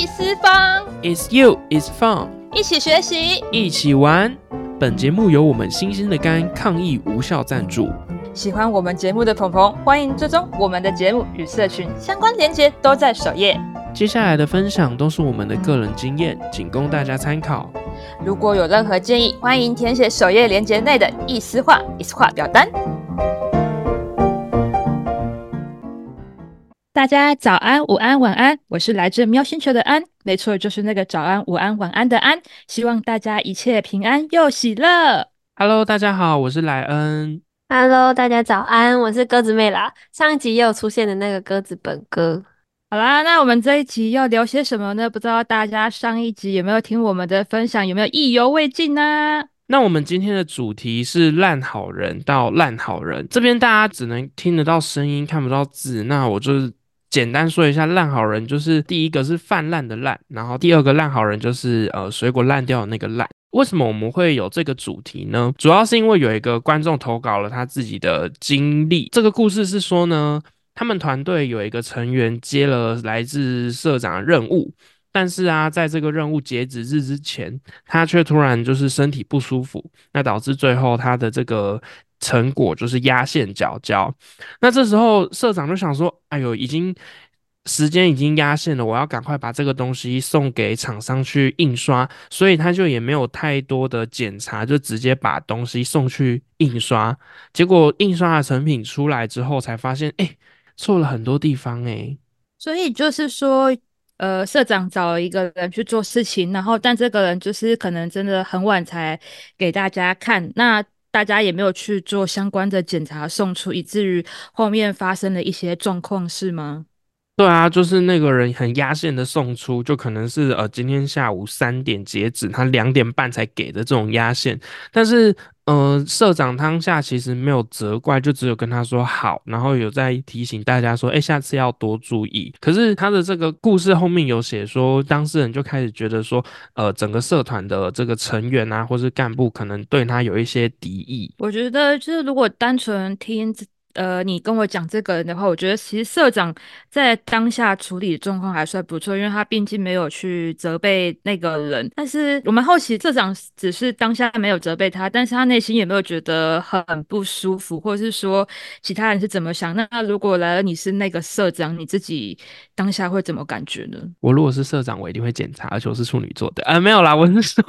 易思方，It's you, it's fun，一起学习，一起玩。本节目由我们新鲜的肝抗疫无效赞助。喜欢我们节目的朋朋，欢迎追踪我们的节目与社群相关链接都在首页。接下来的分享都是我们的个人经验，仅供大家参考。如果有任何建议，欢迎填写首页链接内的意思化、意思化表单。大家早安、午安、晚安，我是来自喵星球的安，没错，就是那个早安、午安、晚安的安。希望大家一切平安又喜乐。Hello，大家好，我是莱恩。Hello，大家早安，我是鸽子妹啦。上一集也有出现的那个鸽子本哥。好啦，那我们这一集要聊些什么呢？不知道大家上一集有没有听我们的分享，有没有意犹未尽呢？那我们今天的主题是烂好人到烂好人，这边大家只能听得到声音，看不到字。那我就是。简单说一下，烂好人就是第一个是泛滥的烂，然后第二个烂好人就是呃水果烂掉的那个烂。为什么我们会有这个主题呢？主要是因为有一个观众投稿了他自己的经历。这个故事是说呢，他们团队有一个成员接了来自社长的任务，但是啊，在这个任务截止日之前，他却突然就是身体不舒服，那导致最后他的这个。成果就是压线缴交，那这时候社长就想说：“哎呦，已经时间已经压线了，我要赶快把这个东西送给厂商去印刷。”所以他就也没有太多的检查，就直接把东西送去印刷。结果印刷的成品出来之后，才发现，哎，错了很多地方，哎。所以就是说，呃，社长找了一个人去做事情，然后但这个人就是可能真的很晚才给大家看，那。大家也没有去做相关的检查送出，以至于后面发生了一些状况，是吗？对啊，就是那个人很压线的送出，就可能是呃今天下午三点截止，他两点半才给的这种压线，但是。嗯，社长当下其实没有责怪，就只有跟他说好，然后有在提醒大家说，哎，下次要多注意。可是他的这个故事后面有写说，当事人就开始觉得说，呃，整个社团的这个成员啊，或是干部可能对他有一些敌意。我觉得就是如果单纯听。呃，你跟我讲这个人的话，我觉得其实社长在当下处理状况还算不错，因为他毕竟没有去责备那个人。但是我们好奇，社长只是当下没有责备他，但是他内心有没有觉得很不舒服，或者是说其他人是怎么想？那如果来了你是那个社长，你自己当下会怎么感觉呢？我如果是社长，我一定会检查，而且我是处女座的啊，没有啦，我是说，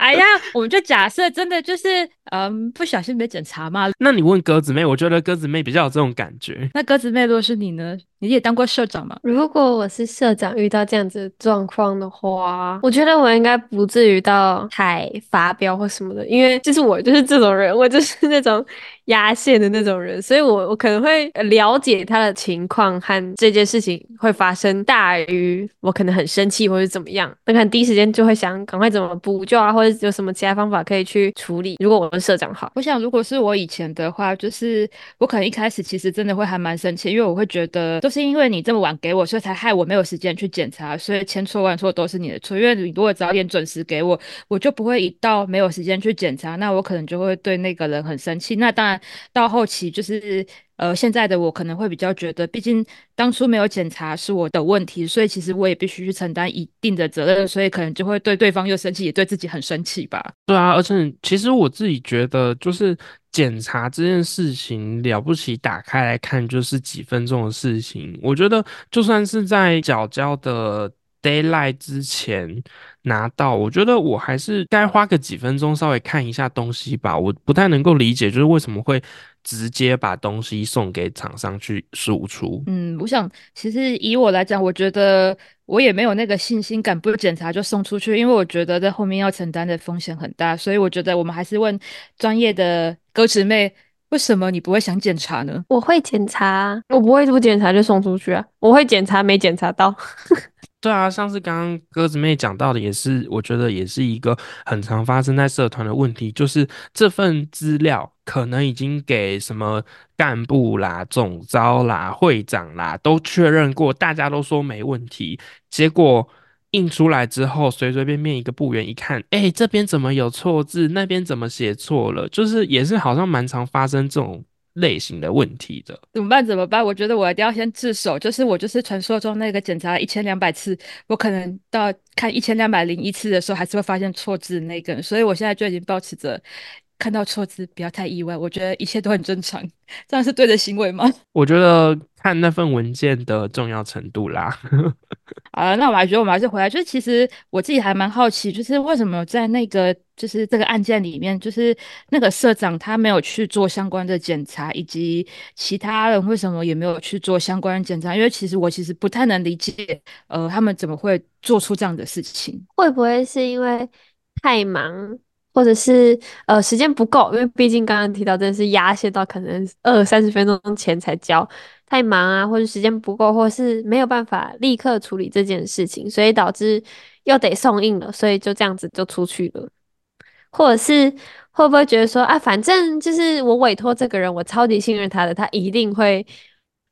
哎呀，我们就假设真的就是嗯，不小心没检查嘛。那你问鸽子妹。我觉得鸽子妹比较有这种感觉。那鸽子妹，如果是你呢？你也当过社长吗？如果我是社长，遇到这样子状况的话，我觉得我应该不至于到太发飙或什么的，因为就是我就是这种人，我就是那种压线的那种人，所以我我可能会了解他的情况和这件事情会发生大于我可能很生气或者怎么样，那可能第一时间就会想赶快怎么补救啊，或者有什么其他方法可以去处理。如果我是社长好，我想如果是我以前的话，就是我可能一开始其实真的会还蛮生气，因为我会觉得。就是因为你这么晚给我，所以才害我没有时间去检查，所以千错万错都是你的错。因为你如果早点准时给我，我就不会一到没有时间去检查，那我可能就会对那个人很生气。那当然到后期就是呃，现在的我可能会比较觉得，毕竟当初没有检查是我的问题，所以其实我也必须去承担一定的责任，所以可能就会对对方又生气，也对自己很生气吧。对啊，而且其实我自己觉得就是。检查这件事情了不起，打开来看就是几分钟的事情。我觉得就算是在缴交的 d a y l i g h t 之前拿到，我觉得我还是该花个几分钟稍微看一下东西吧。我不太能够理解，就是为什么会直接把东西送给厂商去输出。嗯，我想其实以我来讲，我觉得。我也没有那个信心敢，不检查就送出去，因为我觉得在后面要承担的风险很大，所以我觉得我们还是问专业的歌词妹，为什么你不会想检查呢？我会检查，我不会不检查就送出去啊，我会检查，没检查到。对啊，上次刚刚鸽子妹讲到的也是，我觉得也是一个很常发生在社团的问题，就是这份资料可能已经给什么干部啦、总招啦、会长啦都确认过，大家都说没问题，结果印出来之后，随随便便一个部员一看，哎，这边怎么有错字，那边怎么写错了，就是也是好像蛮常发生这种。类型的问题的。怎么办？怎么办？我觉得我一定要先自首，就是我就是传说中那个检查一千两百次，我可能到看一千两百零一次的时候，还是会发现错字那个，所以我现在就已经保持着看到错字不要太意外，我觉得一切都很正常，这样是对的行为吗？我觉得看那份文件的重要程度啦。啊，那我还觉得我们还是回来，就是其实我自己还蛮好奇，就是为什么在那个就是这个案件里面，就是那个社长他没有去做相关的检查，以及其他人为什么也没有去做相关的检查？因为其实我其实不太能理解，呃，他们怎么会做出这样的事情？会不会是因为太忙？或者是呃时间不够，因为毕竟刚刚提到真的是压线到可能二三十分钟前才交，太忙啊，或者时间不够，或者是没有办法立刻处理这件事情，所以导致又得送印了，所以就这样子就出去了。或者是会不会觉得说啊，反正就是我委托这个人，我超级信任他的，他一定会。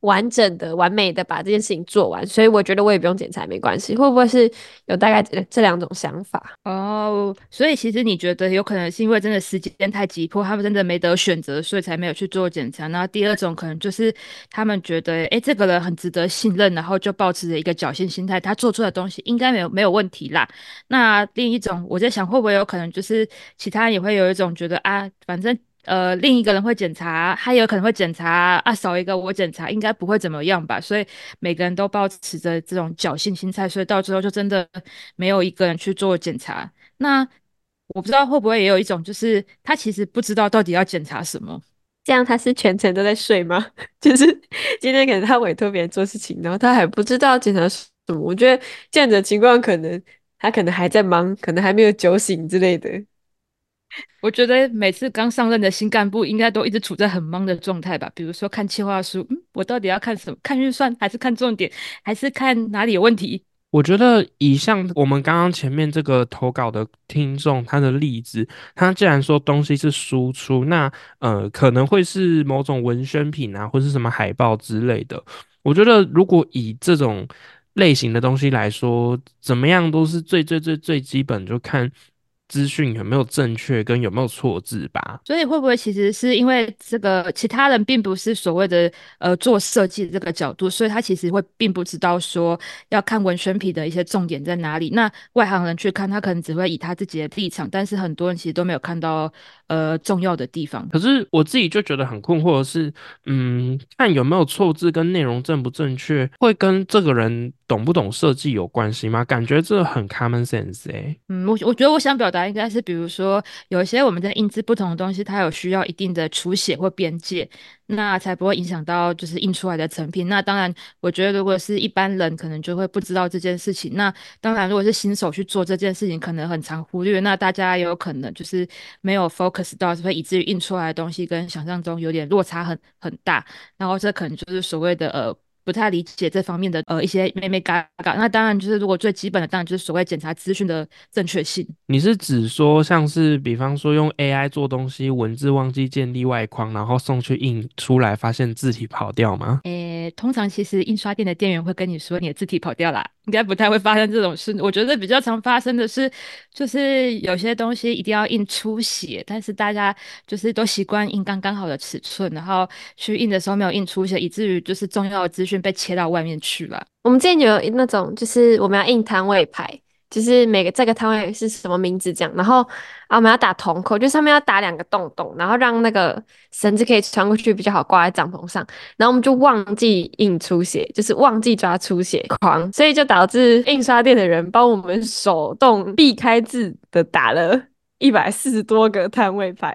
完整的、完美的把这件事情做完，所以我觉得我也不用检查没关系。会不会是有大概这两种想法？哦，所以其实你觉得有可能是因为真的时间太急迫，他们真的没得选择，所以才没有去做检查。然后第二种可能就是他们觉得，哎，这个人很值得信任，然后就保持着一个侥幸心态，他做出的东西应该没有没有问题啦。那另一种，我在想会不会有可能就是其他也会有一种觉得啊，反正。呃，另一个人会检查，他有可能会检查啊，少一个我检查，应该不会怎么样吧？所以每个人都保持着这种侥幸心态，所以到最后就真的没有一个人去做检查。那我不知道会不会也有一种，就是他其实不知道到底要检查什么，这样他是全程都在睡吗？就是今天可能他委托别人做事情，然后他还不知道检查什么。我觉得这样的情况，可能他可能还在忙，可能还没有酒醒之类的。我觉得每次刚上任的新干部应该都一直处在很忙的状态吧。比如说看计划书，嗯，我到底要看什么？看预算还是看重点，还是看哪里有问题？我觉得以像我们刚刚前面这个投稿的听众他的例子，他既然说东西是输出，那呃可能会是某种文宣品啊，或是什么海报之类的。我觉得如果以这种类型的东西来说，怎么样都是最最最最基本，就看。资讯有没有正确，跟有没有错字吧？所以会不会其实是因为这个其他人并不是所谓的呃做设计这个角度，所以他其实会并不知道说要看文宣皮的一些重点在哪里。那外行人去看，他可能只会以他自己的立场，但是很多人其实都没有看到呃重要的地方。可是我自己就觉得很困惑的是，嗯，看有没有错字跟内容正不正确，会跟这个人懂不懂设计有关系吗？感觉这很 common sense 哎。嗯，我我觉得我想表达。应该是比如说，有一些我们在印制不同的东西，它有需要一定的书写或边界，那才不会影响到就是印出来的成品。那当然，我觉得如果是一般人，可能就会不知道这件事情。那当然，如果是新手去做这件事情，可能很常忽略。那大家也有可能就是没有 focus 到，会以至于印出来的东西跟想象中有点落差很很大。然后这可能就是所谓的呃。不太理解这方面的呃一些妹妹嘎嘎，那当然就是如果最基本的，当然就是所谓检查资讯的正确性。你是指说像是比方说用 AI 做东西，文字忘记建立外框，然后送去印出来，发现字体跑掉吗？诶，通常其实印刷店的店员会跟你说你的字体跑掉啦，应该不太会发生这种事。我觉得比较常发生的是，就是有些东西一定要印出血，但是大家就是都习惯印刚刚好的尺寸，然后去印的时候没有印出血，以至于就是重要的资讯。被切到外面去了。我们之前有那种，就是我们要印摊位牌，就是每个这个摊位是什么名字这样，然后啊我们要打铜扣，就上面要打两个洞洞，然后让那个绳子可以穿过去比较好挂在帐篷上。然后我们就忘记印出血，就是忘记抓出血狂，所以就导致印刷店的人帮我们手动避开字的打了一百四十多个摊位牌，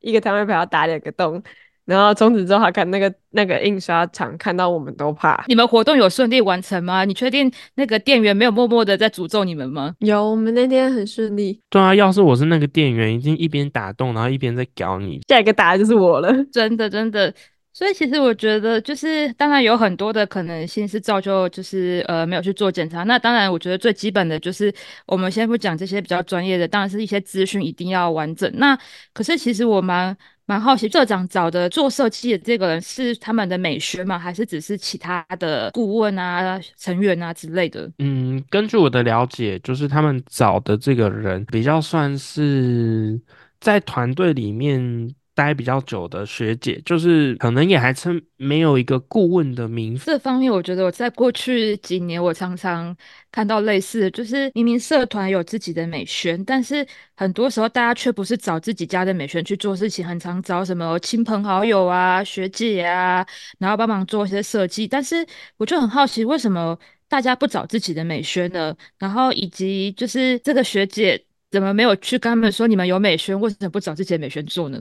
一个摊位牌要打两个洞。然后从此之后，他看那个那个印刷厂看到我们都怕。你们活动有顺利完成吗？你确定那个店员没有默默的在诅咒你们吗？有，我们那天很顺利。对啊，要是我是那个店员，已经一边打洞，然后一边在搞你。下一个打的就是我了，真的真的。所以其实我觉得，就是当然有很多的可能性是造就，就是呃没有去做检查。那当然，我觉得最基本的就是我们先不讲这些比较专业的，当然是一些资讯一定要完整。那可是其实我蛮蛮好奇，社长找的做设计的这个人是他们的美学吗？还是只是其他的顾问啊、成员啊之类的？嗯，根据我的了解，就是他们找的这个人比较算是在团队里面。待比较久的学姐，就是可能也还称没有一个顾问的名分。这方面，我觉得我在过去几年，我常常看到类似，就是明明社团有自己的美宣，但是很多时候大家却不是找自己家的美宣去做事情，很常找什么亲朋好友啊、学姐啊，然后帮忙做一些设计。但是我就很好奇，为什么大家不找自己的美宣呢？然后以及就是这个学姐怎么没有去跟他们说你们有美宣，为什么不找自己的美宣做呢？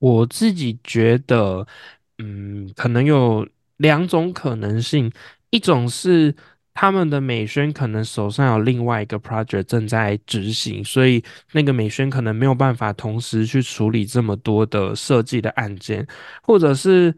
我自己觉得，嗯，可能有两种可能性，一种是他们的美宣可能手上有另外一个 project 正在执行，所以那个美宣可能没有办法同时去处理这么多的设计的案件，或者是。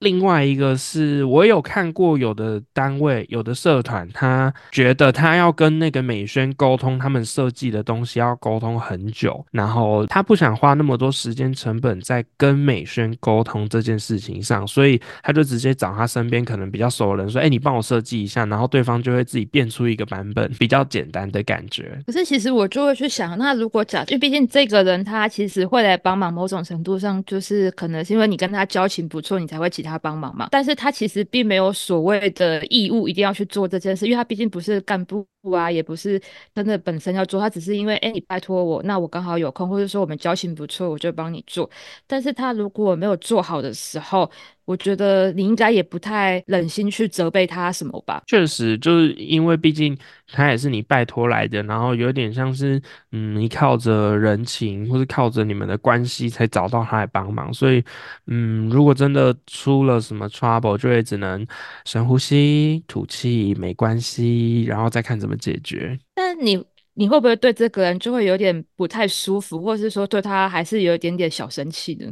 另外一个是我有看过，有的单位、有的社团，他觉得他要跟那个美宣沟通，他们设计的东西要沟通很久，然后他不想花那么多时间成本在跟美宣沟通这件事情上，所以他就直接找他身边可能比较熟的人说：“哎，你帮我设计一下。”然后对方就会自己变出一个版本，比较简单的感觉。可是其实我就会去想，那如果假，因为毕竟这个人他其实会来帮忙，某种程度上就是可能是因为你跟他交情不错，你才会其他。他帮忙嘛，但是他其实并没有所谓的义务一定要去做这件事，因为他毕竟不是干部啊，也不是真的本身要做，他只是因为哎你拜托我，那我刚好有空，或者说我们交情不错，我就帮你做。但是他如果没有做好的时候，我觉得你应该也不太忍心去责备他什么吧？确实，就是因为毕竟他也是你拜托来的，然后有点像是嗯，你靠着人情或是靠着你们的关系才找到他来帮忙，所以嗯，如果真的出了什么 trouble，就会只能深呼吸、吐气，没关系，然后再看怎么解决。但你你会不会对这个人就会有点不太舒服，或者是说对他还是有一点点小生气呢？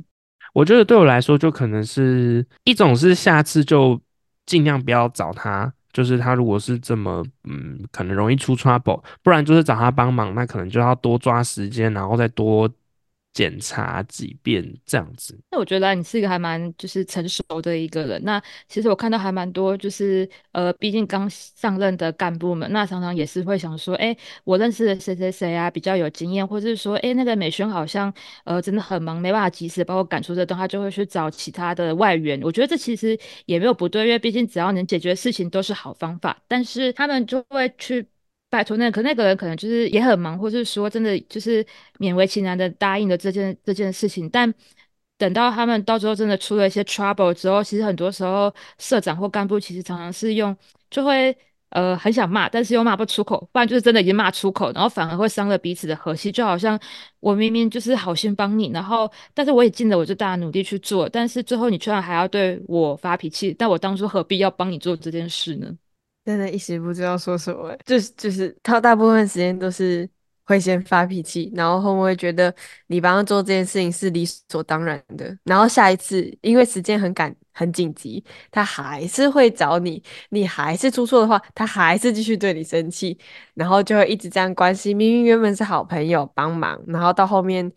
我觉得对我来说，就可能是一种是下次就尽量不要找他，就是他如果是这么嗯，可能容易出 trouble，不然就是找他帮忙，那可能就要多抓时间，然后再多。检查几遍这样子，那我觉得你是一个还蛮就是成熟的一个人。那其实我看到还蛮多，就是呃，毕竟刚上任的干部们，那常常也是会想说，哎，我认识的谁谁谁啊，比较有经验，或者是说，哎，那个美宣好像呃真的很忙，没办法及时帮我赶出这段，他就会去找其他的外援。我觉得这其实也没有不对，因为毕竟只要能解决事情都是好方法。但是他们就会去。拜托，那可那个人可能就是也很忙，或是说真的就是勉为其难的答应了这件这件事情。但等到他们到时候真的出了一些 trouble 之后，其实很多时候社长或干部其实常常是用就会呃很想骂，但是又骂不出口，不然就是真的已经骂出口，然后反而会伤了彼此的和气。就好像我明明就是好心帮你，然后但是我也尽了我最大的努力去做，但是最后你居然还要对我发脾气，但我当初何必要帮你做这件事呢？真的，一时不知道说什么，就是就是他大部分时间都是会先发脾气，然后后面会觉得你帮他做这件事情是理所当然的，然后下一次因为时间很赶很紧急，他还是会找你，你还是出错的话，他还是继续对你生气，然后就会一直这样关系，明明原本是好朋友帮忙，然后到后面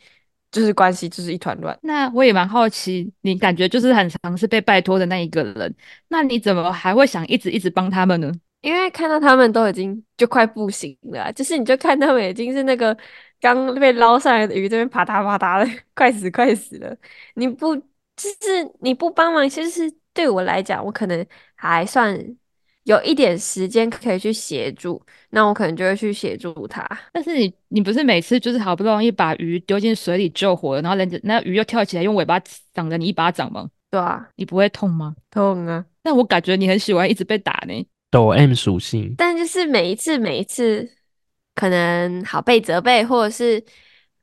就是关系就是一团乱。那我也蛮好奇，你感觉就是很常是被拜托的那一个人，那你怎么还会想一直一直帮他们呢？因为看到他们都已经就快不行了，就是你就看他们已经是那个刚被捞上来的鱼，这边啪嗒啪嗒的，快死快死了。你不就是你不帮忙，其实对我来讲，我可能还算有一点时间可以去协助，那我可能就会去协助他。但是你你不是每次就是好不容易把鱼丢进水里救活了，然后人家那鱼又跳起来用尾巴掌了你一巴掌吗？对啊，你不会痛吗？痛啊！但我感觉你很喜欢一直被打呢。抖 M 属性，但就是每一次每一次，可能好被责备，或者是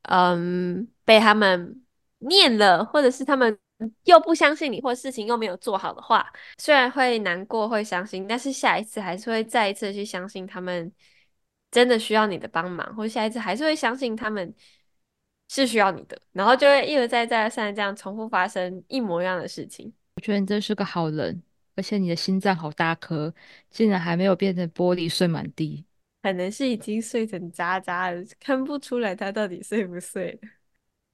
嗯被他们念了，或者是他们又不相信你，或事情又没有做好的话，虽然会难过会伤心，但是下一次还是会再一次去相信他们真的需要你的帮忙，或者下一次还是会相信他们是需要你的，然后就会一而再再而三这样重复发生一模一样的事情。我觉得你真是个好人。而且你的心脏好大颗，竟然还没有变成玻璃碎满地，可能是已经碎成渣渣了，看不出来它到底碎不碎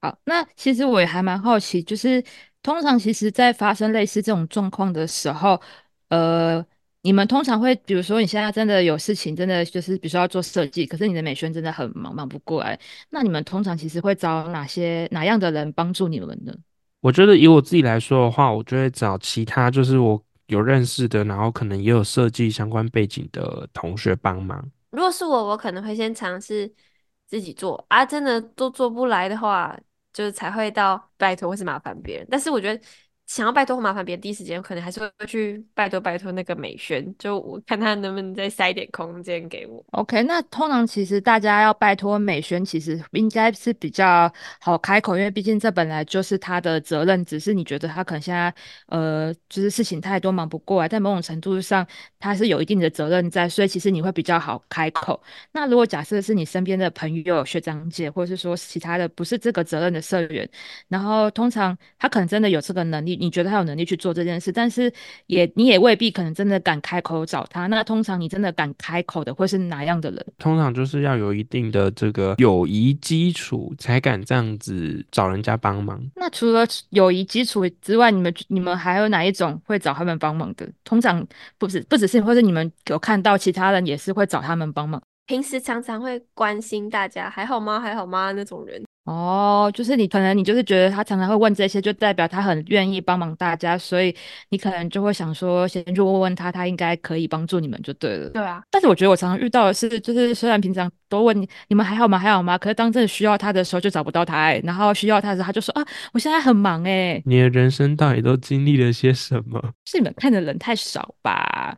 好，那其实我也还蛮好奇，就是通常其实在发生类似这种状况的时候，呃，你们通常会，比如说你现在真的有事情，真的就是比如说要做设计，可是你的美宣真的很忙，忙不过来，那你们通常其实会找哪些哪样的人帮助你们呢？我觉得以我自己来说的话，我就会找其他就是我有认识的，然后可能也有设计相关背景的同学帮忙。如果是我，我可能会先尝试自己做啊，真的都做不来的话，就是才会到拜托或是麻烦别人。但是我觉得。想要拜托麻烦别人，第一时间可能还是会去拜托拜托那个美宣，就我看他能不能再塞点空间给我。OK，那通常其实大家要拜托美宣，其实应该是比较好开口，因为毕竟这本来就是他的责任。只是你觉得他可能现在呃，就是事情太多忙不过来，在某种程度上他是有一定的责任在，所以其实你会比较好开口。那如果假设是你身边的朋友、学长姐，或者是说其他的不是这个责任的社员，然后通常他可能真的有这个能力。你觉得他有能力去做这件事，但是也你也未必可能真的敢开口找他。那通常你真的敢开口的会是哪样的人？通常就是要有一定的这个友谊基础，才敢这样子找人家帮忙。那除了友谊基础之外，你们你们还有哪一种会找他们帮忙的？通常不是不只是，或者你们有看到其他人也是会找他们帮忙。平时常常会关心大家还好吗？还好吗？那种人。哦，就是你可能你就是觉得他常常会问这些，就代表他很愿意帮忙大家，所以你可能就会想说，先去问问他，他应该可以帮助你们就对了。对啊，但是我觉得我常常遇到的是，就是虽然平常都问你你们还好吗还好吗，可是当真的需要他的时候就找不到他，然后需要他的时候他就说啊，我现在很忙哎。你的人生到底都经历了些什么？是你们看的人太少吧？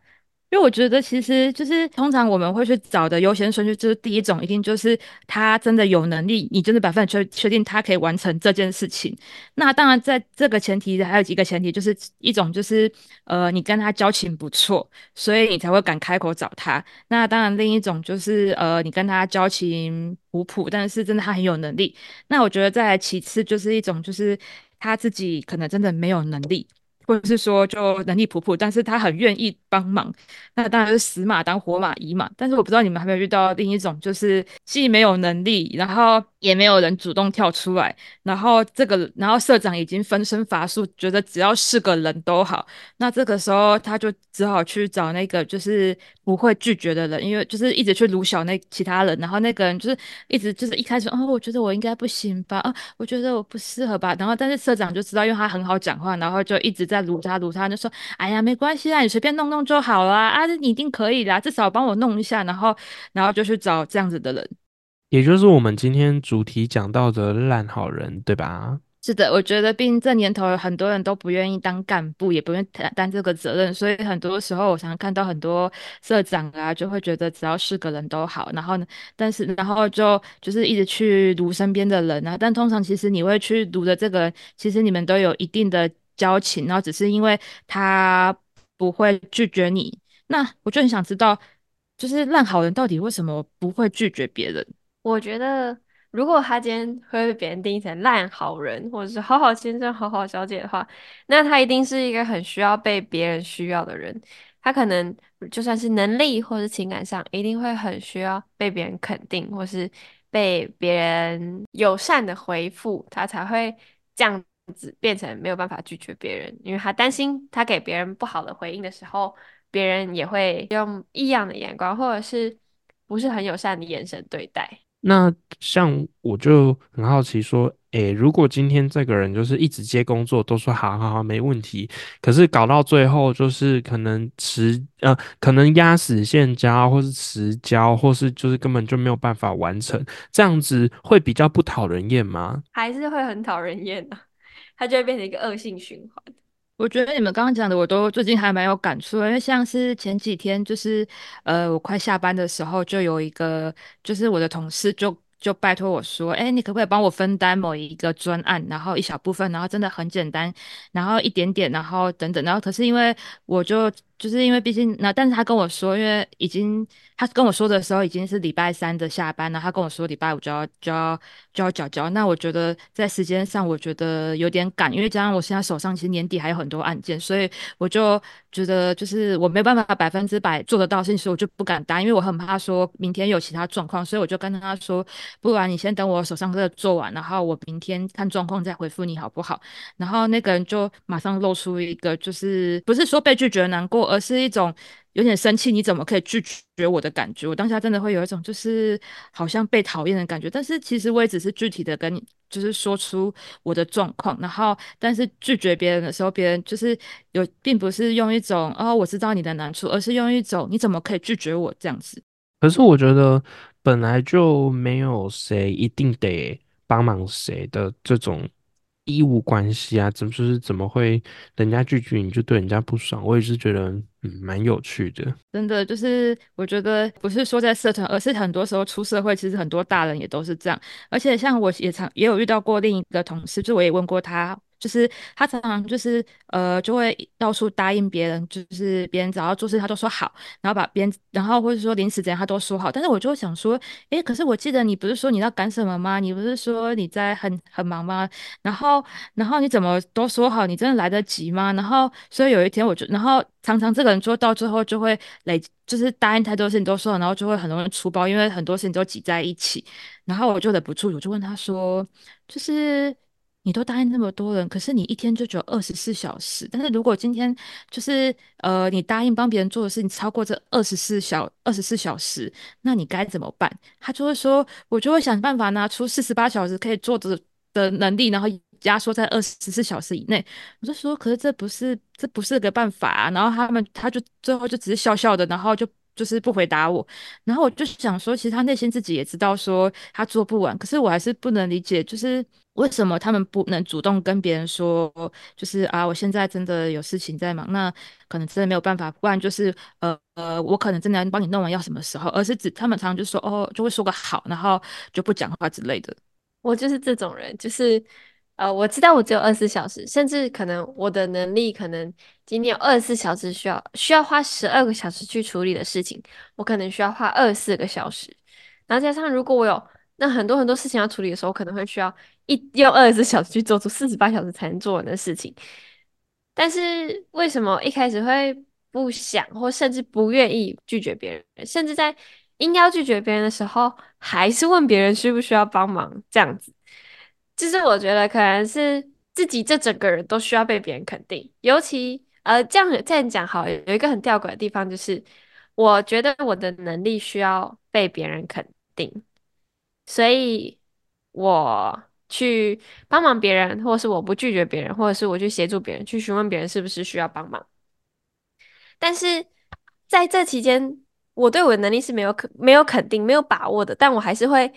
因为我觉得，其实就是通常我们会去找的优先顺序，就是第一种一定就是他真的有能力，你真的百分百确确定他可以完成这件事情。那当然，在这个前提还有几个前提，就是一种就是呃，你跟他交情不错，所以你才会敢开口找他。那当然，另一种就是呃，你跟他交情普普，但是真的他很有能力。那我觉得再其次就是一种就是他自己可能真的没有能力。或者是说就能力普普，但是他很愿意帮忙，那当然是死马当活马医嘛。但是我不知道你们还没有遇到另一种，就是既没有能力，然后也没有人主动跳出来，然后这个然后社长已经分身乏术，觉得只要是个人都好。那这个时候他就只好去找那个就是不会拒绝的人，因为就是一直去鲁小那其他人，然后那个人就是一直就是一开始哦，我觉得我应该不行吧，啊，我觉得我不适合吧。然后但是社长就知道，因为他很好讲话，然后就一直在。撸他撸他，就说：“哎呀，没关系啊，你随便弄弄就好啦啊，你一定可以啦，至少帮我弄一下。”然后，然后就去找这样子的人，也就是我们今天主题讲到的烂好人，对吧？是的，我觉得，毕竟这年头很多人都不愿意当干部，也不愿意担这个责任，所以很多时候我常常看到很多社长啊，就会觉得只要是个人都好，然后呢，但是然后就就是一直去撸身边的人啊，但通常其实你会去撸的这个，其实你们都有一定的。交情，然后只是因为他不会拒绝你，那我就很想知道，就是烂好人到底为什么不会拒绝别人？我觉得，如果他今天会被别人定义成烂好人，或者是好好先生、好好小姐的话，那他一定是一个很需要被别人需要的人。他可能就算是能力或是情感上，一定会很需要被别人肯定，或是被别人友善的回复，他才会这样。子变成没有办法拒绝别人，因为他担心他给别人不好的回应的时候，别人也会用异样的眼光，或者是不是很友善的眼神对待。那像我就很好奇说，诶，如果今天这个人就是一直接工作都说好好好没问题，可是搞到最后就是可能迟呃，可能压死线交，或是迟交，或是就是根本就没有办法完成，这样子会比较不讨人厌吗？还是会很讨人厌的。它就会变成一个恶性循环。我觉得你们刚刚讲的，我都最近还蛮有感触，因为像是前几天，就是呃，我快下班的时候，就有一个，就是我的同事就就拜托我说，哎，你可不可以帮我分担某一个专案，然后一小部分，然后真的很简单，然后一点点，然后等等，然后可是因为我就。就是因为毕竟那，但是他跟我说，因为已经他跟我说的时候已经是礼拜三的下班了，他跟我说礼拜五就要就要就要缴交。那我觉得在时间上，我觉得有点赶，因为加上我现在手上其实年底还有很多案件，所以我就觉得就是我没办法百分之百做得到，所以我就不敢答，因为我很怕说明天有其他状况，所以我就跟他说，不然你先等我手上这个做完，然后我明天看状况再回复你好不好？然后那个人就马上露出一个就是不是说被拒绝难过。而是一种有点生气，你怎么可以拒绝我的感觉？我当下真的会有一种就是好像被讨厌的感觉。但是其实我也只是具体的跟你就是说出我的状况，然后但是拒绝别人的时候，别人就是有并不是用一种哦我知道你的难处，而是用一种你怎么可以拒绝我这样子。可是我觉得本来就没有谁一定得帮忙谁的这种。义务关系啊，怎么就是怎么会人家拒绝你就对人家不爽？我也是觉得嗯蛮有趣的。真的就是我觉得不是说在社团，而是很多时候出社会，其实很多大人也都是这样。而且像我也常也有遇到过另一个同事，就我也问过他。就是他常常就是呃，就会到处答应别人，就是别人只要做事他都说好，然后把别人，然后或者说临时怎样他都说好。但是我就想说，诶，可是我记得你不是说你要赶什么吗？你不是说你在很很忙吗？然后然后你怎么都说好？你真的来得及吗？然后所以有一天我就，然后常常这个人做到最后就会累，就是答应太多事情都说了，然后就会很容易出包，因为很多事情都挤在一起。然后我就忍不住，我就问他说，就是。你都答应那么多人，可是你一天就只有二十四小时。但是如果今天就是呃，你答应帮别人做的事情超过这二十四小二十四小时，那你该怎么办？他就会说，我就会想办法拿出四十八小时可以做的的能力，然后压缩在二十四小时以内。我就说，可是这不是这不是个办法啊。然后他们他就最后就只是笑笑的，然后就就是不回答我。然后我就想说，其实他内心自己也知道说他做不完，可是我还是不能理解，就是。为什么他们不能主动跟别人说？就是啊，我现在真的有事情在忙，那可能真的没有办法。不然就是呃呃，我可能真的要帮你弄完，要什么时候？而是指他们常常就说哦，就会说个好，然后就不讲话之类的。我就是这种人，就是呃，我知道我只有二十四小时，甚至可能我的能力可能今天有二十四小时需要需要花十二个小时去处理的事情，我可能需要花二十四个小时。然后加上如果我有那很多很多事情要处理的时候，可能会需要。一用二十四小时去做出四十八小时才能做完的事情，但是为什么一开始会不想或甚至不愿意拒绝别人，甚至在应该拒绝别人的时候，还是问别人需不需要帮忙？这样子，就是我觉得可能是自己这整个人都需要被别人肯定。尤其呃，这样这样讲好，有一个很吊诡的地方，就是我觉得我的能力需要被别人肯定，所以我。去帮忙别人，或是我不拒绝别人，或者是我去协助别人，去询问别人是不是需要帮忙。但是在这期间，我对我的能力是没有肯没有肯定、没有把握的，但我还是会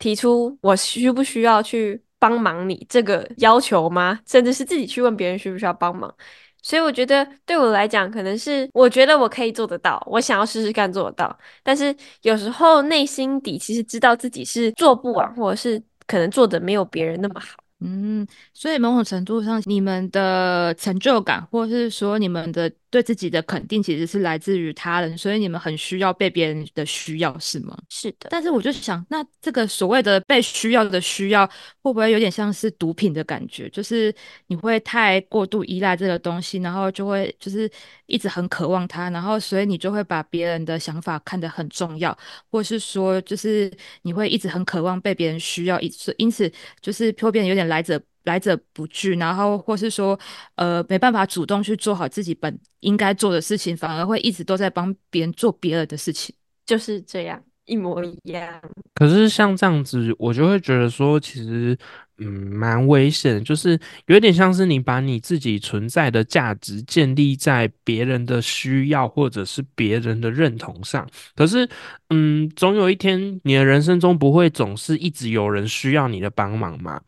提出我需不需要去帮忙你这个要求吗？甚至是自己去问别人需不需要帮忙。所以我觉得对我来讲，可能是我觉得我可以做得到，我想要试试看做得到。但是有时候内心底其实知道自己是做不完，或者是。可能做的没有别人那么好，嗯，所以某种程度上，你们的成就感，或者是说你们的对自己的肯定，其实是来自于他人，所以你们很需要被别人的需要，是吗？是的。但是我就想，那这个所谓的被需要的需要，会不会有点像是毒品的感觉？就是你会太过度依赖这个东西，然后就会就是一直很渴望它，然后所以你就会把别人的想法看得很重要，或是说就是你会一直很渴望被别人需要，因因此就是会变得有点来者来者不拒，然后或是说呃没办法主动去做好自己本应该做的事情，反而会一直都在帮别人做别人的事情，就是这样。一模一样，可是像这样子，我就会觉得说，其实嗯，蛮危险，就是有点像是你把你自己存在的价值建立在别人的需要或者是别人的认同上。可是，嗯，总有一天，你的人生中不会总是一直有人需要你的帮忙嘛？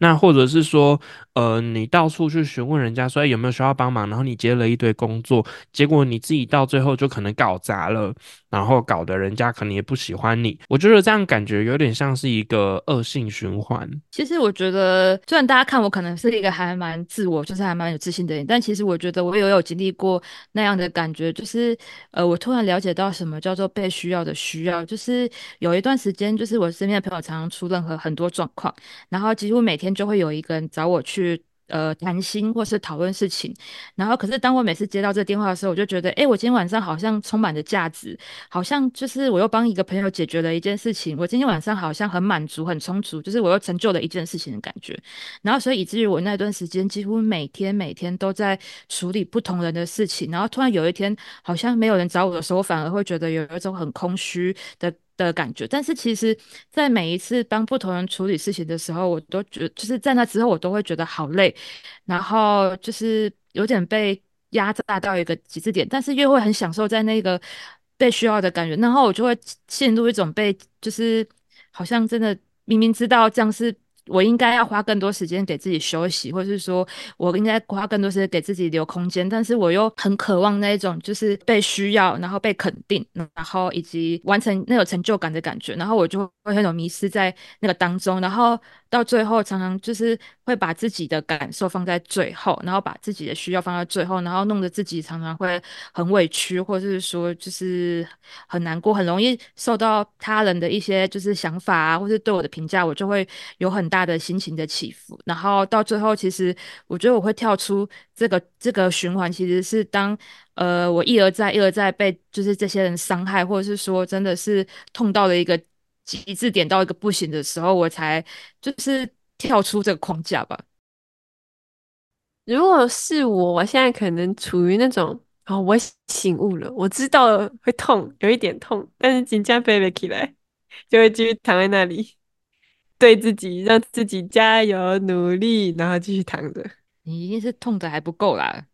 那或者是说，呃，你到处去询问人家说有没有需要帮忙，然后你接了一堆工作，结果你自己到最后就可能搞砸了，然后搞得人家可能也不喜欢你。我觉得这样感觉有点像是一个恶性循环。其实我觉得，虽然大家看我可能是一个还蛮自我，就是还蛮有自信的人，但其实我觉得我也有经历过那样的感觉，就是呃，我突然了解到什么叫做被需要的需要，就是有一段时间，就是我身边的朋友常常出任何很多状况，然后几乎每天。就会有一个人找我去呃谈心或是讨论事情。然后，可是当我每次接到这个电话的时候，我就觉得，哎，我今天晚上好像充满着价值，好像就是我又帮一个朋友解决了一件事情，我今天晚上好像很满足、很充足，就是我又成就了一件事情的感觉。然后，所以以至于我那段时间几乎每天每天都在处理不同人的事情。然后，突然有一天好像没有人找我的时候，我反而会觉得有一种很空虚的。的感觉，但是其实，在每一次帮不同人处理事情的时候，我都觉，就是在那之后，我都会觉得好累，然后就是有点被压榨到一个极致点，但是又会很享受在那个被需要的感觉，然后我就会陷入一种被，就是好像真的明明知道这样是。我应该要花更多时间给自己休息，或是说我应该花更多时间给自己留空间，但是我又很渴望那一种就是被需要，然后被肯定，然后以及完成那种成就感的感觉，然后我就会很有迷失在那个当中，然后到最后常常就是会把自己的感受放在最后，然后把自己的需要放在最后，然后弄得自己常常会很委屈，或者是说就是很难过，很容易受到他人的一些就是想法啊，或是对我的评价，我就会有很大。他的心情的起伏，然后到最后，其实我觉得我会跳出这个这个循环，其实是当呃我一而再一而再被就是这些人伤害，或者是说真的是痛到了一个极致点到一个不行的时候，我才就是跳出这个框架吧。如果是我，我现在可能处于那种哦，我醒悟了，我知道会痛，有一点痛，但是紧张背了起来，就会继续躺在那里。对自己，让自己加油努力，然后继续躺着。你一定是痛的还不够啦。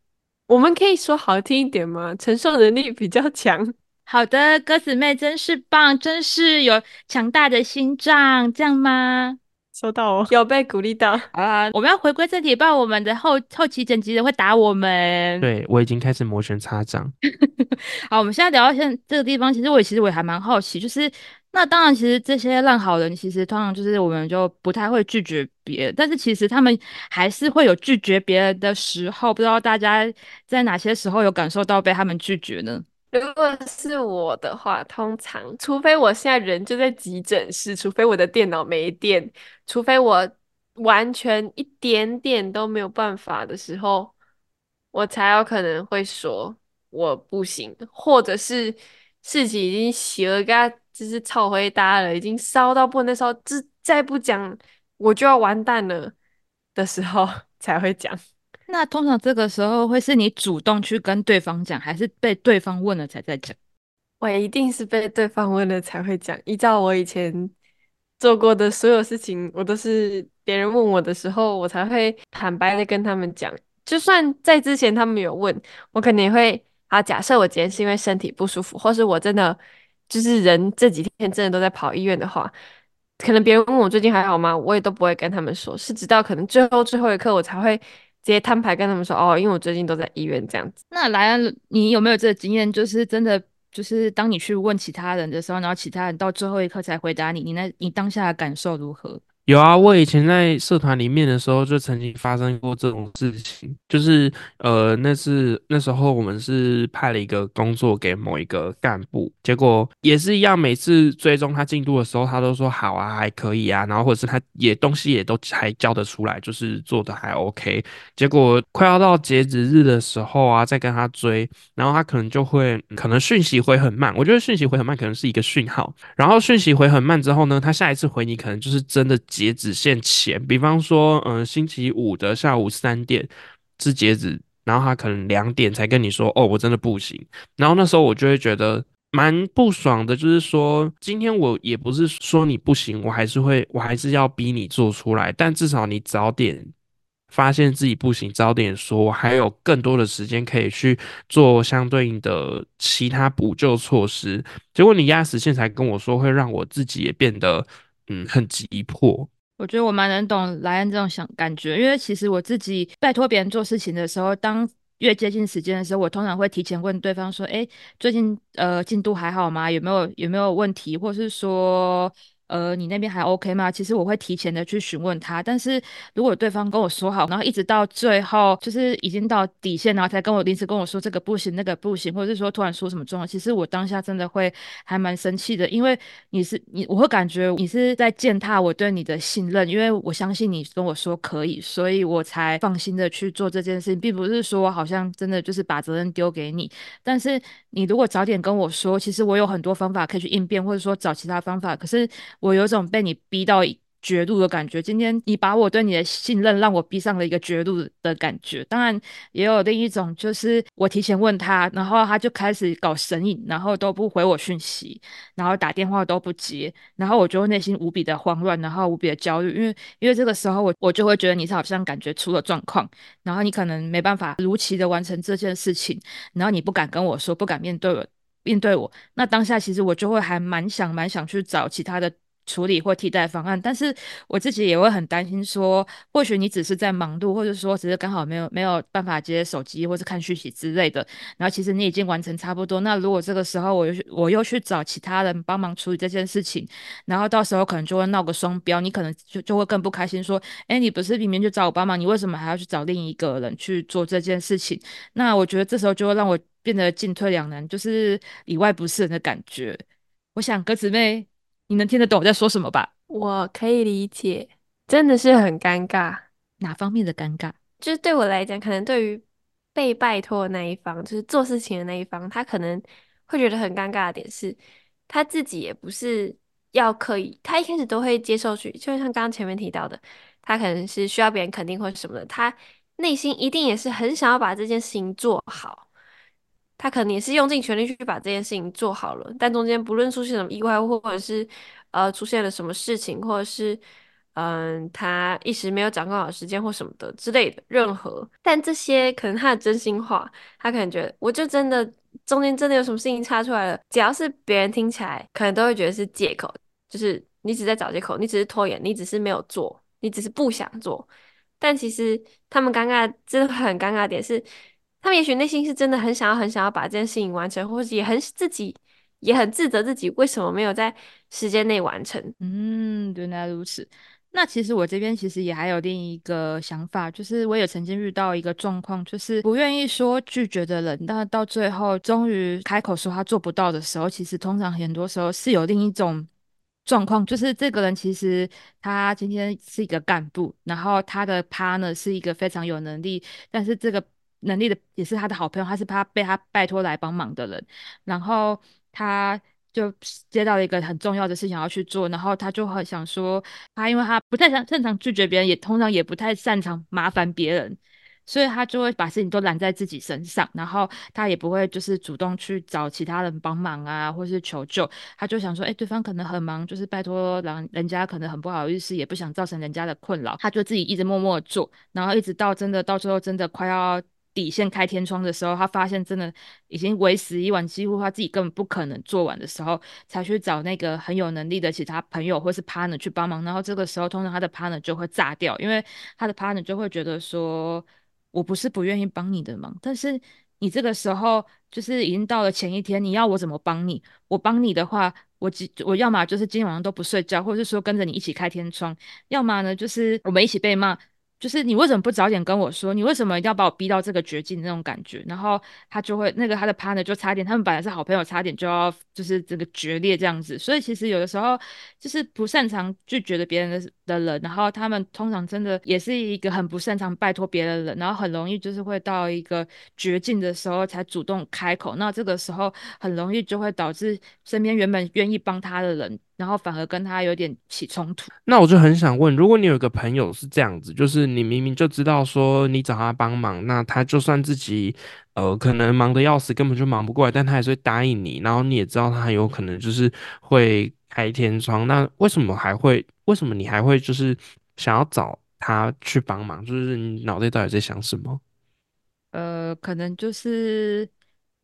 我们可以说好听一点吗？承受能力比较强。好的，鸽子妹真是棒，真是有强大的心脏，这样吗？收到哦，有被鼓励到啊！我们要回归正题，不然我们的后后期剪辑人会打我们。对我已经开始摩拳擦掌。好，我们现在聊到现这个地方，其实我其实我也还蛮好奇，就是。那当然，其实这些烂好人，其实通常就是我们就不太会拒绝别人，但是其实他们还是会有拒绝别人的时候。不知道大家在哪些时候有感受到被他们拒绝呢？如果是我的话，通常除非我现在人就在急诊室，除非我的电脑没电，除非我完全一点点都没有办法的时候，我才有可能会说我不行，或者是事情已经邪了，就是草灰搭了，已经烧到不能烧，这再不讲我就要完蛋了的时候 才会讲。那通常这个时候会是你主动去跟对方讲，还是被对方问了才在讲？我一定是被对方问了才会讲。依照我以前做过的所有事情，我都是别人问我的时候，我才会坦白的跟他们讲。就算在之前他们有问我，肯定会好。假设我今天是因为身体不舒服，或是我真的。就是人这几天真的都在跑医院的话，可能别人问我最近还好吗，我也都不会跟他们说，是直到可能最后最后一刻，我才会直接摊牌跟他们说，哦，因为我最近都在医院这样子。那莱恩，你有没有这个经验？就是真的，就是当你去问其他人的时候，然后其他人到最后一刻才回答你，你那你当下的感受如何？有啊，我以前在社团里面的时候，就曾经发生过这种事情。就是呃，那是那时候我们是派了一个工作给某一个干部，结果也是一样，每次追踪他进度的时候，他都说好啊，还可以啊，然后或者是他也东西也都还交得出来，就是做的还 OK。结果快要到截止日的时候啊，再跟他追，然后他可能就会可能讯息回很慢。我觉得讯息回很慢可能是一个讯号。然后讯息回很慢之后呢，他下一次回你可能就是真的。截止线前，比方说，嗯，星期五的下午三点是截止，然后他可能两点才跟你说，哦，我真的不行。然后那时候我就会觉得蛮不爽的，就是说，今天我也不是说你不行，我还是会，我还是要逼你做出来，但至少你早点发现自己不行，早点说，我还有更多的时间可以去做相对应的其他补救措施。结果你压死线才跟我说，会让我自己也变得。嗯，很急迫。我觉得我蛮能懂莱恩这种想感觉，因为其实我自己拜托别人做事情的时候，当越接近时间的时候，我通常会提前问对方说：“哎，最近呃进度还好吗？有没有有没有问题？或是说呃，你那边还 OK 吗？其实我会提前的去询问他，但是如果对方跟我说好，然后一直到最后就是已经到底线，然后才跟我临时跟我说这个不行，那个不行，或者是说突然说什么状况，其实我当下真的会还蛮生气的，因为你是你，我会感觉你是在践踏我对你的信任，因为我相信你跟我说可以，所以我才放心的去做这件事情，并不是说好像真的就是把责任丢给你，但是你如果早点跟我说，其实我有很多方法可以去应变，或者说找其他方法，可是。我有种被你逼到绝路的感觉。今天你把我对你的信任让我逼上了一个绝路的感觉。当然，也有另一种，就是我提前问他，然后他就开始搞神隐，然后都不回我讯息，然后打电话都不接，然后我就内心无比的慌乱，然后无比的焦虑，因为因为这个时候我我就会觉得你是好像感觉出了状况，然后你可能没办法如期的完成这件事情，然后你不敢跟我说，不敢面对我。面对我，那当下其实我就会还蛮想蛮想去找其他的处理或替代方案，但是我自己也会很担心说，或许你只是在忙碌，或者说只是刚好没有没有办法接手机或是看讯息之类的，然后其实你已经完成差不多，那如果这个时候我又我又去找其他人帮忙处理这件事情，然后到时候可能就会闹个双标，你可能就就会更不开心，说，哎，你不是明明就找我帮忙，你为什么还要去找另一个人去做这件事情？那我觉得这时候就会让我。变得进退两难，就是里外不是人的感觉。我想鸽子妹，你能听得懂我在说什么吧？我可以理解，真的是很尴尬。哪方面的尴尬？就是对我来讲，可能对于被拜托的那一方，就是做事情的那一方，他可能会觉得很尴尬的点是，他自己也不是要刻意，他一开始都会接受去，就像刚刚前面提到的，他可能是需要别人肯定或什么的，他内心一定也是很想要把这件事情做好。他可能也是用尽全力去把这件事情做好了，但中间不论出现什么意外，或者是呃出现了什么事情，或者是嗯他一时没有掌控好时间或什么的之类的任何，但这些可能他的真心话，他可能觉得我就真的中间真的有什么事情插出来了，只要是别人听起来，可能都会觉得是借口，就是你只在找借口，你只是拖延，你只是没有做，你只是不想做，但其实他们尴尬，真的很尴尬的点是。他们也许内心是真的很想要、很想要把这件事情完成，或者也很自己也很自责自己为什么没有在时间内完成。嗯，原来如此。那其实我这边其实也还有另一个想法，就是我也曾经遇到一个状况，就是不愿意说拒绝的人，但到最后终于开口说他做不到的时候，其实通常很多时候是有另一种状况，就是这个人其实他今天是一个干部，然后他的 partner 是一个非常有能力，但是这个。能力的也是他的好朋友，他是他被他拜托来帮忙的人，然后他就接到了一个很重要的事情要去做，然后他就很想说，他因为他不太擅擅长拒绝别人，也通常也不太擅长麻烦别人，所以他就会把事情都揽在自己身上，然后他也不会就是主动去找其他人帮忙啊，或是求救，他就想说，哎，对方可能很忙，就是拜托人人家可能很不好意思，也不想造成人家的困扰，他就自己一直默默做，然后一直到真的到最后真的快要。底线开天窗的时候，他发现真的已经为时已晚，几乎他自己根本不可能做完的时候，才去找那个很有能力的其他朋友或是 partner 去帮忙。然后这个时候，通常他的 partner 就会炸掉，因为他的 partner 就会觉得说：“我不是不愿意帮你的忙，但是你这个时候就是已经到了前一天，你要我怎么帮你？我帮你的话，我今我要么就是今天晚上都不睡觉，或者是说跟着你一起开天窗，要么呢就是我们一起被骂。”就是你为什么不早点跟我说？你为什么一定要把我逼到这个绝境那种感觉？然后他就会那个他的 partner 就差点，他们本来是好朋友，差点就要就是这个决裂这样子。所以其实有的时候就是不擅长拒绝的别人的的人，然后他们通常真的也是一个很不擅长拜托别人的人，然后很容易就是会到一个绝境的时候才主动开口。那这个时候很容易就会导致身边原本愿意帮他的人。然后反而跟他有点起冲突。那我就很想问，如果你有一个朋友是这样子，就是你明明就知道说你找他帮忙，那他就算自己呃可能忙得要死，根本就忙不过来，但他还是会答应你。然后你也知道他有可能就是会开天窗，那为什么还会？为什么你还会就是想要找他去帮忙？就是你脑袋到底在想什么？呃，可能就是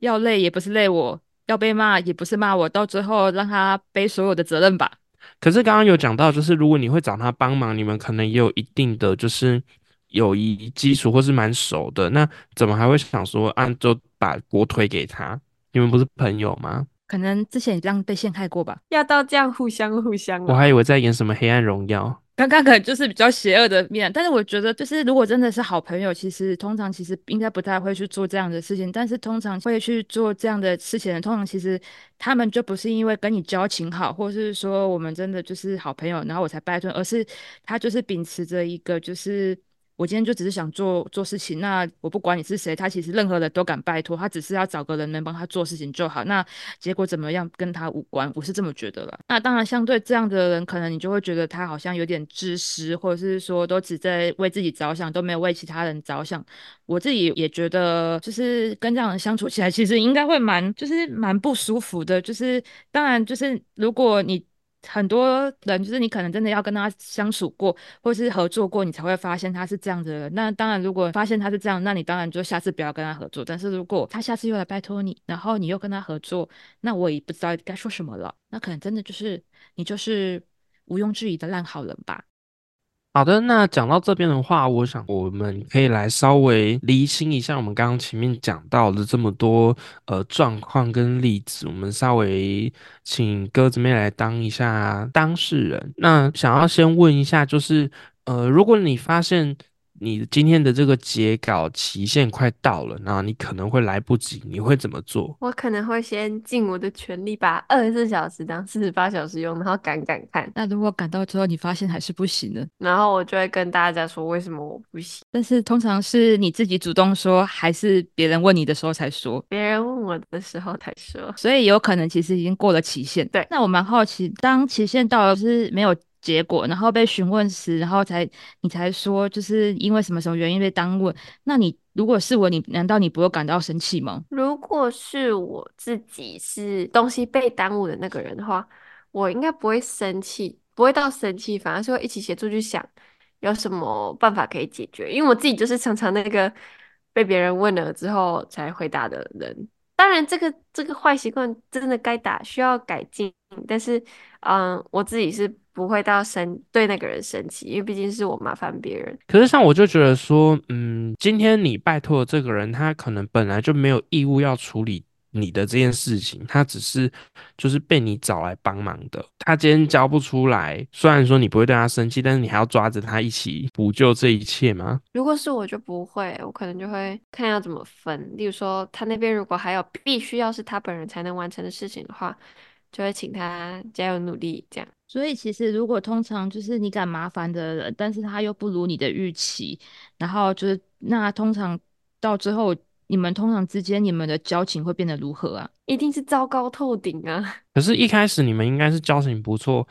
要累也不是累我。要被骂也不是骂我，到最后让他背所有的责任吧。可是刚刚有讲到，就是如果你会找他帮忙，你们可能也有一定的就是友谊基础，或是蛮熟的。那怎么还会想说，按就把锅推给他？你们不是朋友吗？可能之前也这样被陷害过吧。要到这样互相互相、哦，我还以为在演什么《黑暗荣耀》。刚刚可能就是比较邪恶的面，但是我觉得就是如果真的是好朋友，其实通常其实应该不太会去做这样的事情，但是通常会去做这样的事情的，通常其实他们就不是因为跟你交情好，或是说我们真的就是好朋友，然后我才拜托，而是他就是秉持着一个就是。我今天就只是想做做事情，那我不管你是谁，他其实任何人都敢拜托，他只是要找个人能帮他做事情就好。那结果怎么样跟他无关，我是这么觉得了。那当然，相对这样的人，可能你就会觉得他好像有点自私，或者是说都只在为自己着想，都没有为其他人着想。我自己也觉得，就是跟这样人相处起来，其实应该会蛮就是蛮不舒服的。就是当然，就是如果你。很多人就是你可能真的要跟他相处过，或是合作过，你才会发现他是这样的人。那当然，如果发现他是这样，那你当然就下次不要跟他合作。但是如果他下次又来拜托你，然后你又跟他合作，那我也不知道该说什么了。那可能真的就是你就是毋庸置疑的烂好人吧。好的，那讲到这边的话，我想我们可以来稍微厘清一下我们刚刚前面讲到的这么多呃状况跟例子，我们稍微请鸽子妹来当一下当事人。那想要先问一下，就是呃，如果你发现你今天的这个截稿期限快到了，那你可能会来不及，你会怎么做？我可能会先尽我的全力，把二十四小时当四十八小时用，然后赶赶看。那如果赶到之后你发现还是不行呢？然后我就会跟大家说为什么我不行。但是通常是你自己主动说，还是别人问你的时候才说？别人问我的时候才说。所以有可能其实已经过了期限。对，那我蛮好奇，当期限到了是没有。结果，然后被询问时，然后才你才说，就是因为什么什么原因被耽误。那你如果是我，你难道你不会感到生气吗？如果是我自己是东西被耽误的那个人的话，我应该不会生气，不会到生气，反而是会一起协助去想有什么办法可以解决。因为我自己就是常常那个被别人问了之后才回答的人。当然，这个这个坏习惯真的该打，需要改进。但是，嗯，我自己是不会到生对那个人生气，因为毕竟是我麻烦别人。可是，像我就觉得说，嗯，今天你拜托的这个人，他可能本来就没有义务要处理你的这件事情，他只是就是被你找来帮忙的。他今天交不出来，虽然说你不会对他生气，但是你还要抓着他一起补救这一切吗？如果是我就不会，我可能就会看要怎么分。例如说，他那边如果还有必须要是他本人才能完成的事情的话。就会请他加油努力，这样。所以其实如果通常就是你敢麻烦的人，但是他又不如你的预期，然后就是那通常到最后，你们通常之间你们的交情会变得如何啊？一定是糟糕透顶啊！可是，一开始你们应该是交情不错，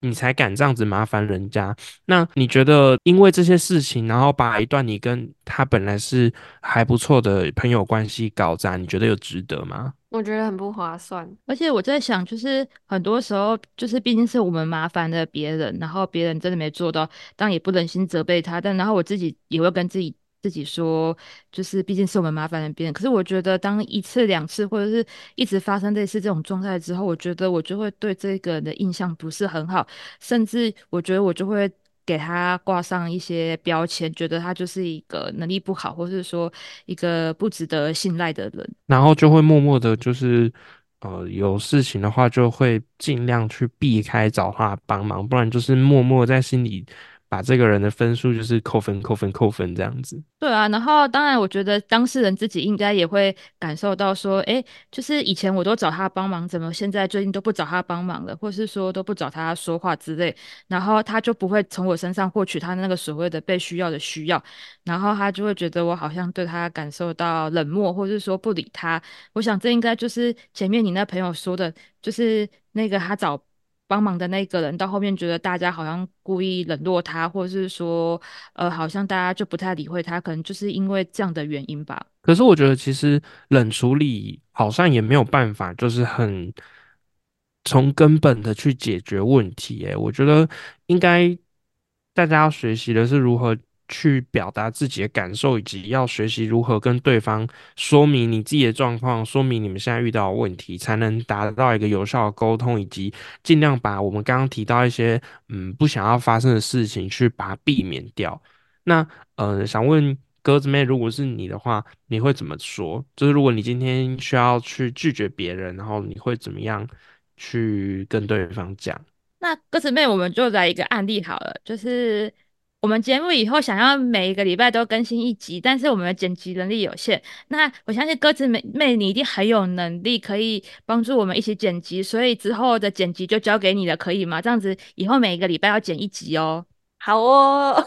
你才敢这样子麻烦人家。那你觉得，因为这些事情，然后把一段你跟他本来是还不错的朋友关系搞砸，你觉得有值得吗？我觉得很不划算，而且我在想，就是很多时候，就是毕竟是我们麻烦了别人，然后别人真的没做到，但也不忍心责备他，但然后我自己也会跟自己自己说，就是毕竟是我们麻烦了别人。可是我觉得，当一次两次或者是一直发生类似这种状态之后，我觉得我就会对这个人的印象不是很好，甚至我觉得我就会。给他挂上一些标签，觉得他就是一个能力不好，或是说一个不值得信赖的人，然后就会默默的，就是呃有事情的话，就会尽量去避开找他帮忙，不然就是默默在心里。把这个人的分数就是扣分、扣分、扣分这样子。对啊，然后当然，我觉得当事人自己应该也会感受到说，哎，就是以前我都找他帮忙，怎么现在最近都不找他帮忙了，或是说都不找他说话之类，然后他就不会从我身上获取他那个所谓的被需要的需要，然后他就会觉得我好像对他感受到冷漠，或是说不理他。我想这应该就是前面你那朋友说的，就是那个他找。帮忙的那个人到后面觉得大家好像故意冷落他，或者是说，呃，好像大家就不太理会他，可能就是因为这样的原因吧。可是我觉得其实冷处理好像也没有办法，就是很从根本的去解决问题。诶，我觉得应该大家要学习的是如何。去表达自己的感受，以及要学习如何跟对方说明你自己的状况，说明你们现在遇到的问题，才能达到一个有效的沟通，以及尽量把我们刚刚提到一些嗯不想要发生的事情去把它避免掉。那呃，想问鸽子妹，如果是你的话，你会怎么说？就是如果你今天需要去拒绝别人，然后你会怎么样去跟对方讲？那鸽子妹，我们就来一个案例好了，就是我们节目以后想要每一个礼拜都更新一集，但是我们的剪辑能力有限。那我相信鸽子妹妹你一定很有能力，可以帮助我们一起剪辑，所以之后的剪辑就交给你了，可以吗？这样子以后每一个礼拜要剪一集哦。好哦。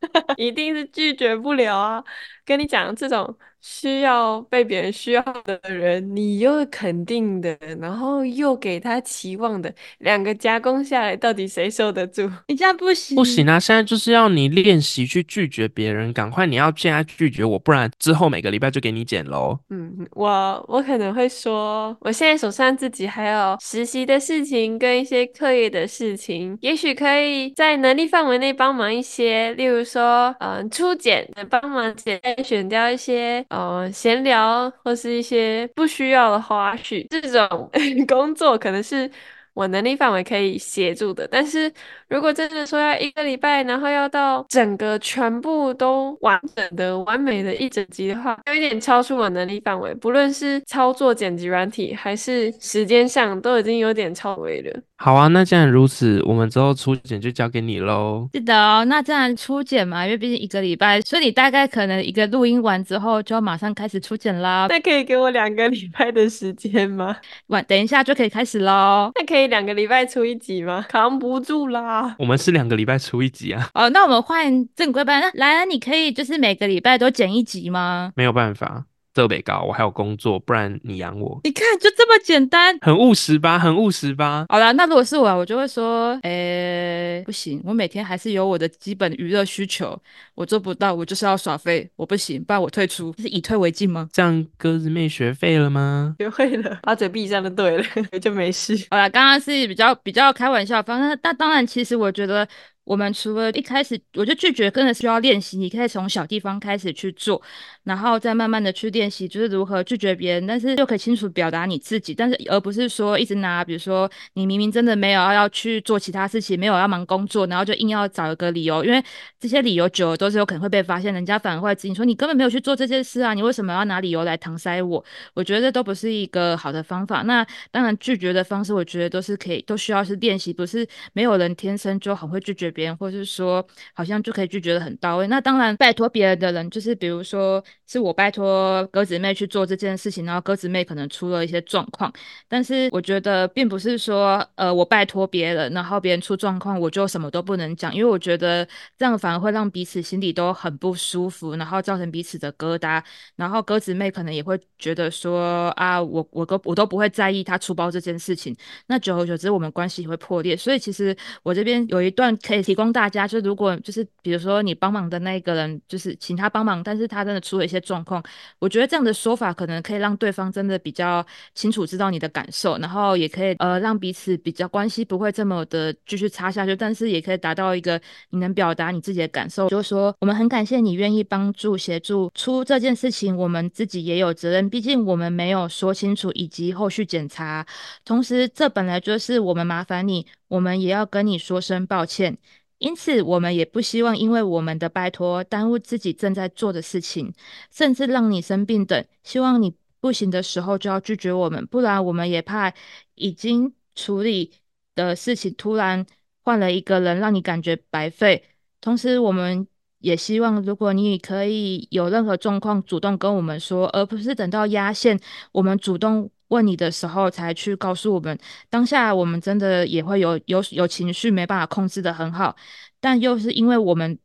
一定是拒绝不了啊！跟你讲，这种需要被别人需要的人，你又肯定的，然后又给他期望的，两个加工下来，到底谁受得住？你这样不行，不行啊！现在就是要你练习去拒绝别人，赶快你要现在拒绝我，不然之后每个礼拜就给你剪喽。嗯，我我可能会说，我现在手上自己还有实习的事情跟一些课业的事情，也许可以在能力范围内帮忙一些，例如说，嗯，初剪，帮忙剪。选掉一些呃闲聊或是一些不需要的花絮，这种 工作可能是我能力范围可以协助的。但是如果真的说要一个礼拜，然后要到整个全部都完整的、完美的一整集的话，有一点超出我能力范围。不论是操作剪辑软体，还是时间上，都已经有点超维了。好啊，那既然如此，我们之后初剪就交给你喽。是的哦，那既然初剪嘛，因为毕竟一个礼拜，所以你大概可能一个录音完之后就要马上开始初剪啦。那可以给我两个礼拜的时间吗？晚等一下就可以开始喽。那可以两个礼拜出一集吗？扛不住啦。我们是两个礼拜出一集啊。哦，那我们换正规班。那来，你可以就是每个礼拜都剪一集吗？没有办法。设备高，我还有工作，不然你养我。你看，就这么简单，很务实吧？很务实吧？好啦，那如果是我，我就会说，诶，不行，我每天还是有我的基本娱乐需求，我做不到，我就是要耍废，我不行，不然我退出，是以退为进吗？这样鸽子妹学废了吗？学会了，把嘴闭上就对了，就没事。好啦，刚刚是比较比较开玩笑，反正那当然，其实我觉得。我们除了一开始我就拒绝，真的需要练习。你可以从小地方开始去做，然后再慢慢的去练习，就是如何拒绝别人，但是又可以清楚表达你自己，但是而不是说一直拿，比如说你明明真的没有要去做其他事情，没有要忙工作，然后就硬要找一个理由，因为这些理由久了都是有可能会被发现，人家反而会指你说你根本没有去做这件事啊，你为什么要拿理由来搪塞我？我觉得这都不是一个好的方法。那当然拒绝的方式，我觉得都是可以，都需要是练习，不是没有人天生就很会拒绝别人，或是说。好像就可以拒绝的很到位。那当然，拜托别人的人，就是比如说是我拜托鸽子妹去做这件事情，然后鸽子妹可能出了一些状况。但是我觉得，并不是说，呃，我拜托别人，然后别人出状况，我就什么都不能讲，因为我觉得这样反而会让彼此心里都很不舒服，然后造成彼此的疙瘩。然后鸽子妹可能也会觉得说，啊，我我都我都不会在意他出包这件事情。那久而久之，我们关系会破裂。所以其实我这边有一段可以提供大家，就如果就是比如说你帮忙的那个人，就是请他帮忙，但是他真的出了一些状况，我觉得这样的说法可能可以让对方真的比较清楚知道你的感受，然后也可以呃让彼此比较关系不会这么的继续差下去，但是也可以达到一个你能表达你自己的感受，就是说我们很感谢你愿意帮助协助出这件事情，我们自己也有责任，毕竟我们没有说清楚以及后续检查，同时这本来就是我们麻烦你，我们也要跟你说声抱歉。因此，我们也不希望因为我们的拜托耽误自己正在做的事情，甚至让你生病等。希望你不行的时候就要拒绝我们，不然我们也怕已经处理的事情突然换了一个人，让你感觉白费。同时，我们也希望如果你可以有任何状况主动跟我们说，而不是等到压线我们主动。问你的时候才去告诉我们，当下我们真的也会有有有情绪，没办法控制的很好，但又是因为我们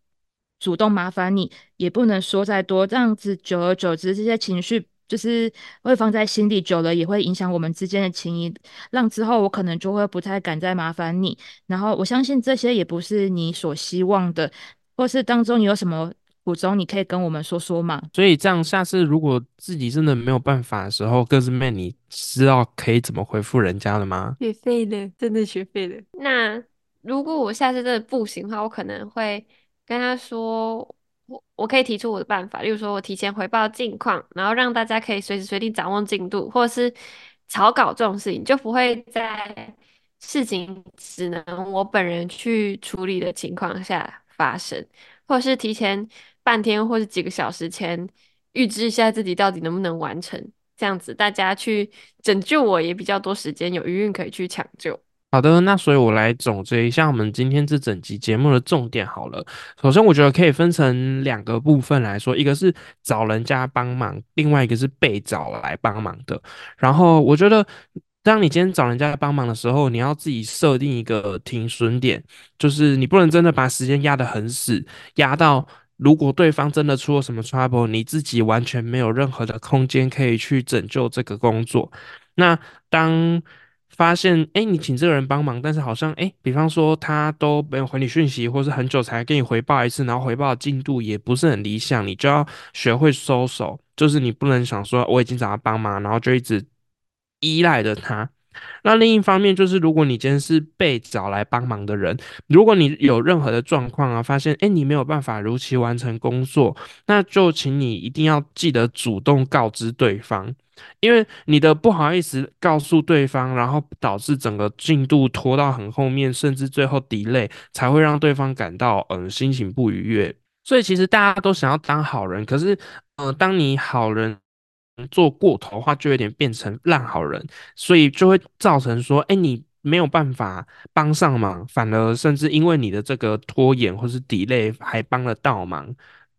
主动麻烦你，也不能说再多，这样子久而久之，这些情绪就是会放在心里，久了也会影响我们之间的情谊，让之后我可能就会不太敢再麻烦你，然后我相信这些也不是你所希望的，或是当中你有什么。补充，你可以跟我们说说吗？所以这样，下次如果自己真的没有办法的时候，各自妹，你知道可以怎么回复人家了吗？学废了，真的学废了。那如果我下次真的不行的话，我可能会跟他说，我我可以提出我的办法，例如说我提前回报近况，然后让大家可以随时随地掌握进度，或者是草稿这种事情，就不会在事情只能我本人去处理的情况下发生。或者是提前半天或是几个小时前预知一下自己到底能不能完成，这样子大家去拯救我也比较多时间有余韵可以去抢救。好的，那所以我来总结一下我们今天这整集节目的重点好了。首先，我觉得可以分成两个部分来说，一个是找人家帮忙，另外一个是被找来帮忙的。然后，我觉得当你今天找人家帮忙的时候，你要自己设定一个停损点，就是你不能真的把时间压得很死，压到如果对方真的出了什么 trouble，你自己完全没有任何的空间可以去拯救这个工作。那当发现哎，你请这个人帮忙，但是好像哎，比方说他都没有回你讯息，或是很久才给你回报一次，然后回报的进度也不是很理想，你就要学会收手，就是你不能想说我已经找他帮忙，然后就一直依赖着他。那另一方面就是，如果你今天是被找来帮忙的人，如果你有任何的状况啊，发现哎你没有办法如期完成工作，那就请你一定要记得主动告知对方。因为你的不好意思告诉对方，然后导致整个进度拖到很后面，甚至最后 delay，才会让对方感到嗯心情不愉悦。所以其实大家都想要当好人，可是嗯，当你好人做过头的话，就有点变成烂好人，所以就会造成说，哎，你没有办法帮上忙，反而甚至因为你的这个拖延或是 delay，还帮了倒忙，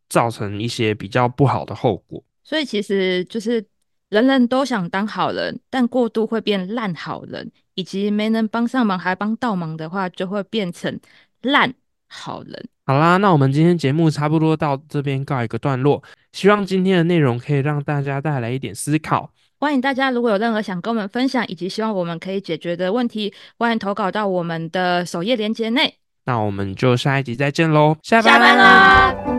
造成一些比较不好的后果。所以其实就是。人人都想当好人，但过度会变烂好人，以及没能帮上忙还帮倒忙的话，就会变成烂好人。好啦，那我们今天节目差不多到这边告一个段落，希望今天的内容可以让大家带来一点思考。欢迎大家如果有任何想跟我们分享，以及希望我们可以解决的问题，欢迎投稿到我们的首页链接内。那我们就下一集再见喽，下班啦！